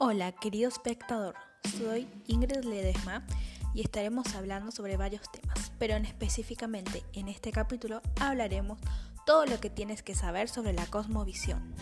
Hola, querido espectador. Soy Ingrid Ledesma y estaremos hablando sobre varios temas, pero en específicamente en este capítulo hablaremos todo lo que tienes que saber sobre la cosmovisión.